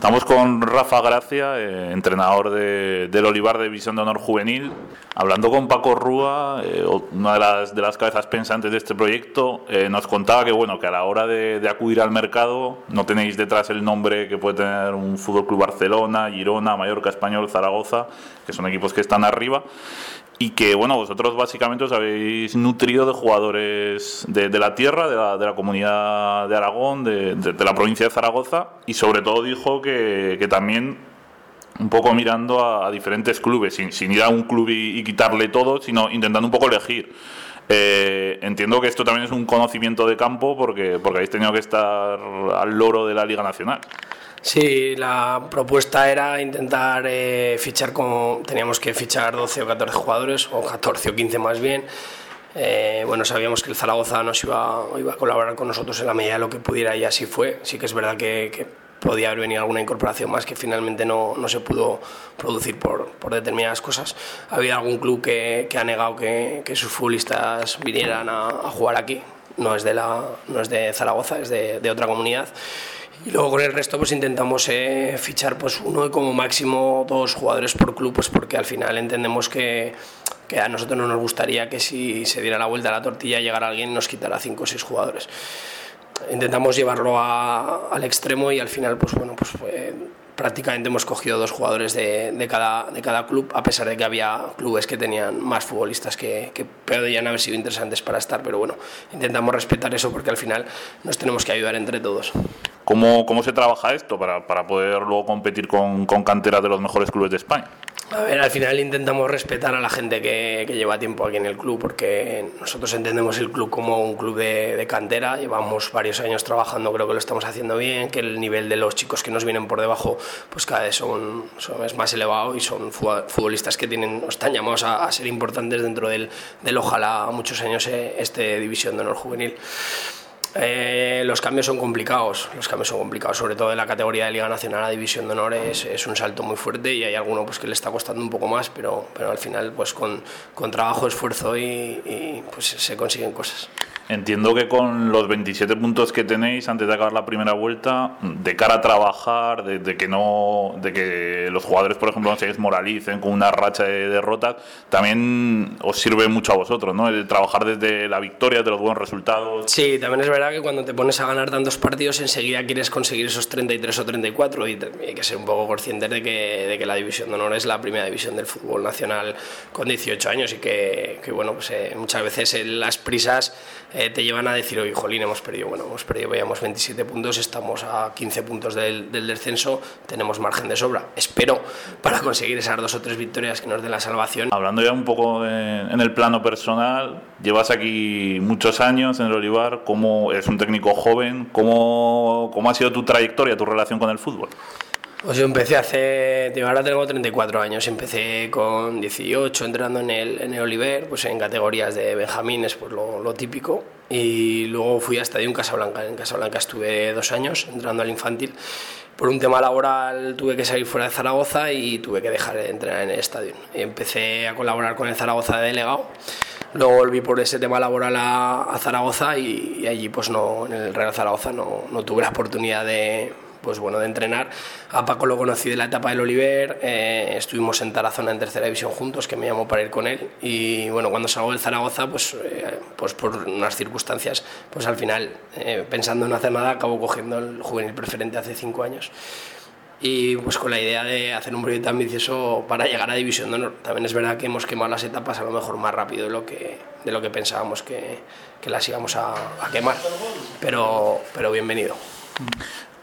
Estamos con Rafa Gracia, eh, entrenador del Olivar de División de Honor Juvenil, hablando con Paco Rúa, eh, una de las, de las, cabezas pensantes de este proyecto, eh, nos contaba que bueno que a la hora de, acudir al mercado no tenéis detrás el nombre que puede tener un Fútbol Club Barcelona, Girona, Mallorca, Español, Zaragoza, que son equipos que están arriba, y que bueno vosotros básicamente os habéis nutrido de jugadores de, la tierra, de la, de la, comunidad de Aragón, de, de, la provincia de Zaragoza y sobre todo dijo que, también un poco mirando a, diferentes clubes, sin, sin, ir a un club y, quitarle todo, sino intentando un poco elegir. Eh, entiendo que esto también es un conocimiento de campo porque, porque habéis tenido que estar al loro de la Liga Nacional. Sí, la propuesta era intentar eh, fichar como teníamos que fichar 12 o 14 jugadores, o 14 o 15 más bien. Eh, bueno, sabíamos que el Zaragoza nos iba, iba a colaborar con nosotros en la medida de lo que pudiera y así fue. Sí que es verdad que, podía haber venido alguna incorporación más que finalmente no, no se pudo producir por, por, determinadas cosas. Ha habido algún club que, que ha negado que, que, sus futbolistas vinieran a, a, jugar aquí. No es de, la, no es de Zaragoza, es de, otra comunidad. Y luego con el resto pues intentamos eh, fichar pues uno y como máximo dos jugadores por club, pues porque al final entendemos que, que, a nosotros no nos gustaría que si se diera la vuelta a la tortilla llegara alguien y nos quitara cinco o seis jugadores. Intentamos llevarlo al extremo y al final pues bueno pues fue, prácticamente hemos cogido dos jugadores de, de, cada, de cada club, a pesar de que había clubes que tenían más futbolistas que, que podrían haber sido interesantes para estar, pero bueno, intentamos respetar eso porque al final nos tenemos que ayudar entre todos. ¿Cómo, cómo se trabaja esto para, para poder luego competir con, con canteras de los mejores clubes de España? A ver, al final intentamos respetar a la gente que, que, lleva tiempo aquí en el club, porque nosotros entendemos el club como un club de, de, cantera, llevamos varios años trabajando, creo que lo estamos haciendo bien, que el nivel de los chicos que nos vienen por debajo pues cada vez son, son es más elevado y son futbolistas que tienen, están llamados a, a ser importantes dentro del, del ojalá muchos años eh, este División de Honor Juvenil. Eh, los cambios son complicados, los cambios son complicados, sobre todo en la categoría de Liga Nacional a División de Honor es, es, un salto muy fuerte y hay alguno pues que le está costando un poco más, pero, pero al final pues con, con trabajo, esfuerzo y, y pues se consiguen cosas. Entiendo que con los 27 puntos que tenéis antes de acabar la primera vuelta, de cara a trabajar, de, que no, de que los jugadores, por ejemplo, no se desmoralicen con una racha de derrotas, también os sirve mucho a vosotros, ¿no? El trabajar desde la victoria, de los buenos resultados. Sí, también es verdad que cuando te pones a ganar tantos partidos, enseguida quieres conseguir esos 33 o 34 y hay que ser un poco conscientes de que, de que la división de honor es la primera división del fútbol nacional con 18 años y que, que bueno, pues eh, muchas veces eh, las prisas te llevan a decir, oye, jolín, hemos perdido, bueno, hemos perdido, veíamos 27 puntos, estamos a 15 puntos del, descenso, tenemos margen de sobra. Espero para conseguir esas dos o tres victorias que nos den la salvación. Hablando ya un poco de, en el plano personal, llevas aquí muchos años en el Olivar, como es un técnico joven, ¿cómo, cómo ha sido tu trayectoria, tu relación con el fútbol? Pues yo empecé hace, ahora tengo 34 años, empecé con 18 entrando en el, en el Oliver, pues en categorías de benjamines, pues lo, lo típico, y luego fui a Estadio Casablanca, en Casablanca estuve dos años entrando al infantil, por un tema laboral tuve que salir fuera de Zaragoza y tuve que dejar de entrenar en el estadio. Empecé a colaborar con el Zaragoza de delegado, luego volví por ese tema laboral a, a Zaragoza y, y, allí pues no, en el Real Zaragoza no, no tuve la oportunidad de pues bueno, de entrenar. A Paco lo conocí de la etapa del Oliver, eh, estuvimos en Tarazona en tercera división juntos, que me llamó para ir con él. Y bueno, cuando salgo del Zaragoza, pues, eh, pues por unas circunstancias, pues al final, eh, pensando en no hacer nada, acabo cogiendo el juvenil preferente hace cinco años. Y pues con la idea de hacer un proyecto ambicioso para llegar a División de Honor. También es verdad que hemos quemado las etapas a lo mejor más rápido de lo que, de lo que pensábamos que, que las íbamos a, a quemar. Pero, pero bienvenido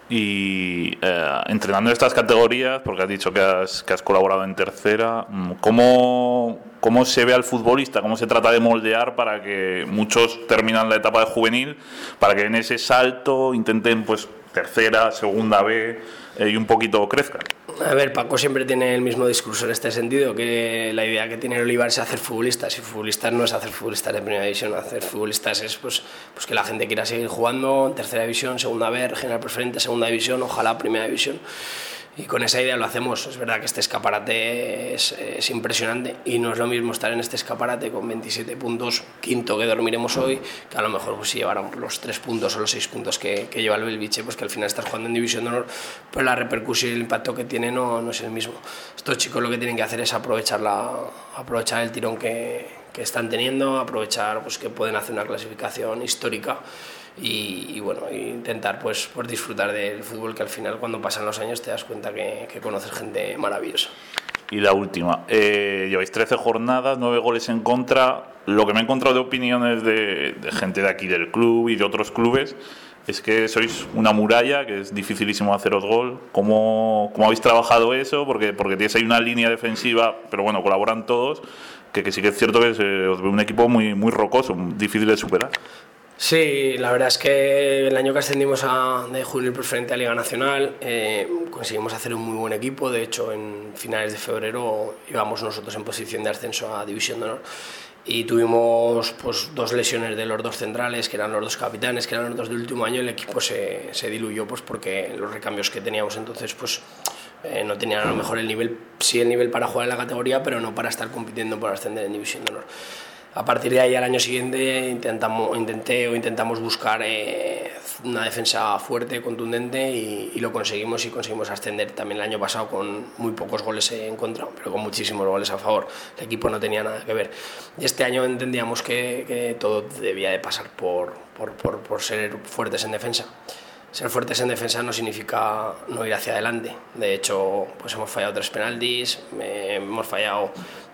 y eh, entrenando estas categorías, porque has dicho que has, que has colaborado en tercera, mm, ¿cómo, ¿cómo se ve al futbolista? ¿Cómo se trata de moldear para que muchos terminan la etapa de juvenil, para que en ese salto intenten pues tercera, segunda B eh, y un poquito crezcan? A ver, Paco siempre tiene el mismo discurso en este sentido, que la idea que tiene Olivar es hacer futbolistas, y futbolistas no es hacer futbolistas de primera división, hacer futbolistas es pues, pues que la gente quiera seguir jugando en tercera división, segunda B, regional preferente, segunda división, ojalá primera división. Y con esa idea lo hacemos. Es verdad que este escaparate es, es, impresionante y no es lo mismo estar en este escaparate con 27 puntos, quinto que dormiremos hoy, que a lo mejor pues, si llevaran los 3 puntos o los 6 puntos que, que lleva el Belviche, pues que al final estás jugando en División de Honor, pues la repercusión y el impacto que tiene no, no es el mismo. Estos chicos lo que tienen que hacer es aprovechar, la, aprovechar el tirón que, que están teniendo, aprovechar pues, que pueden hacer una clasificación histórica y, bueno, intentar pues, pues, disfrutar del fútbol que al final cuando pasan los años te das cuenta que, que conoces gente maravillosa. Y la última, eh, lleváis 13 jornadas, 9 goles en contra. Lo que me he encontrado de opiniones de, gente de aquí del club y de otros clubes es que sois una muralla, que es dificilísimo haceros gol. ¿Cómo, cómo habéis trabajado eso? Porque, porque tienes ahí una línea defensiva, pero bueno, colaboran todos, que, que sí que es cierto que ve un equipo muy, muy rocoso, difícil de superar. Sí, la verdad es que el año que ascendimos a, de juvenil preferente a Liga Nacional eh, conseguimos hacer un muy buen equipo. De hecho, en finales de febrero íbamos nosotros en posición de ascenso a División de Honor y tuvimos pues, dos lesiones de los dos centrales, que eran los dos capitanes, que eran los dos del último año. El equipo se, se diluyó pues, porque los recambios que teníamos entonces pues, eh, no tenían a lo mejor el nivel, sí el nivel para jugar en la categoría, pero no para estar compitiendo por ascender en División de Honor a partir de ahí al año siguiente intentamos, intenté o intentamos buscar eh, una defensa fuerte, contundente y, y, lo conseguimos y conseguimos ascender también el año pasado con muy pocos goles en contra, pero con muchísimos goles a favor. El equipo no tenía nada que ver. Y este año entendíamos que, que todo debía de pasar por, por, por, por ser fuertes en defensa ser fuertes en defensa no significa no ir hacia adelante. De hecho, pues hemos fallado tres penaltis, eh, hemos fallado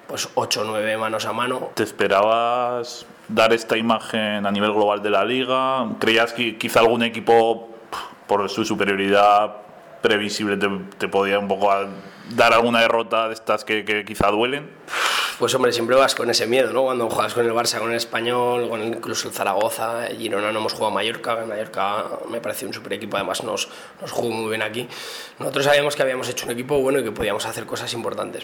pues 8 o 9 manos a mano. ¿Te esperabas dar esta imagen a nivel global de la liga? ¿Creías que quizá algún equipo, por su superioridad previsible, te, te podía un poco dar alguna derrota de estas que, que quizá duelen? pues hombre, siempre vas con ese miedo, ¿no? Cuando juegas con el Barça, con el Español, con el, incluso el Zaragoza, Girona no hemos jugado a Mallorca, Mallorca me parece un super equipo, además nos, nos jugó muy bien aquí. Nosotros sabíamos que habíamos hecho un equipo bueno y que podíamos hacer cosas importantes,